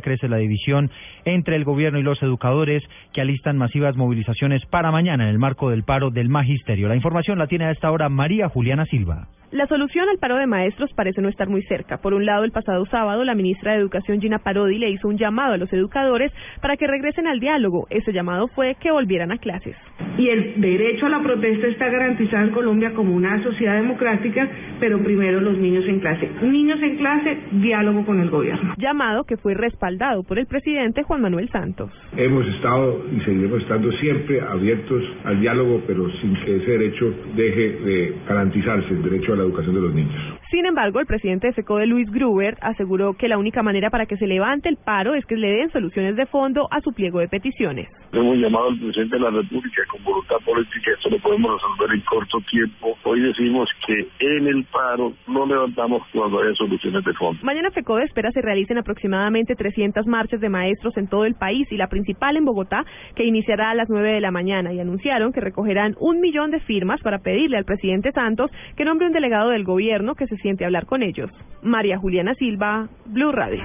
crece la división entre el gobierno y los educadores que alistan masivas movilizaciones para mañana en el marco del paro del magisterio. La información la tiene a esta hora María Juliana Silva. La solución al paro de maestros parece no estar muy cerca. Por un lado, el pasado sábado, la ministra de Educación Gina Parodi le hizo un llamado a los educadores para que regresen al diálogo. Ese llamado fue que volvieran a clases. Y el derecho a la protesta está garantizado en Colombia como una sociedad democrática, pero primero los niños en clase. Niños en clase, diálogo con el gobierno. Llamado que fue respaldado por el presidente Juan Manuel Santos. Hemos estado y seguiremos estando siempre abiertos al diálogo, pero sin que ese derecho deje de garantizarse, el derecho a la educación de los niños. Sin embargo, el presidente de FECODE, Luis Gruber, aseguró que la única manera para que se levante el paro es que le den soluciones de fondo a su pliego de peticiones. Hemos llamado al presidente de la República con voluntad política, esto lo podemos resolver en corto tiempo. Hoy decimos que en el paro no levantamos cuando haya soluciones de fondo. Mañana FECODE espera se realicen aproximadamente 300 marchas de maestros en todo el país y la principal en Bogotá, que iniciará a las 9 de la mañana y anunciaron que recogerán un millón de firmas para pedirle al presidente Santos que nombre un delegado del gobierno que se siente a hablar con ellos. María Juliana Silva, Blue Radio.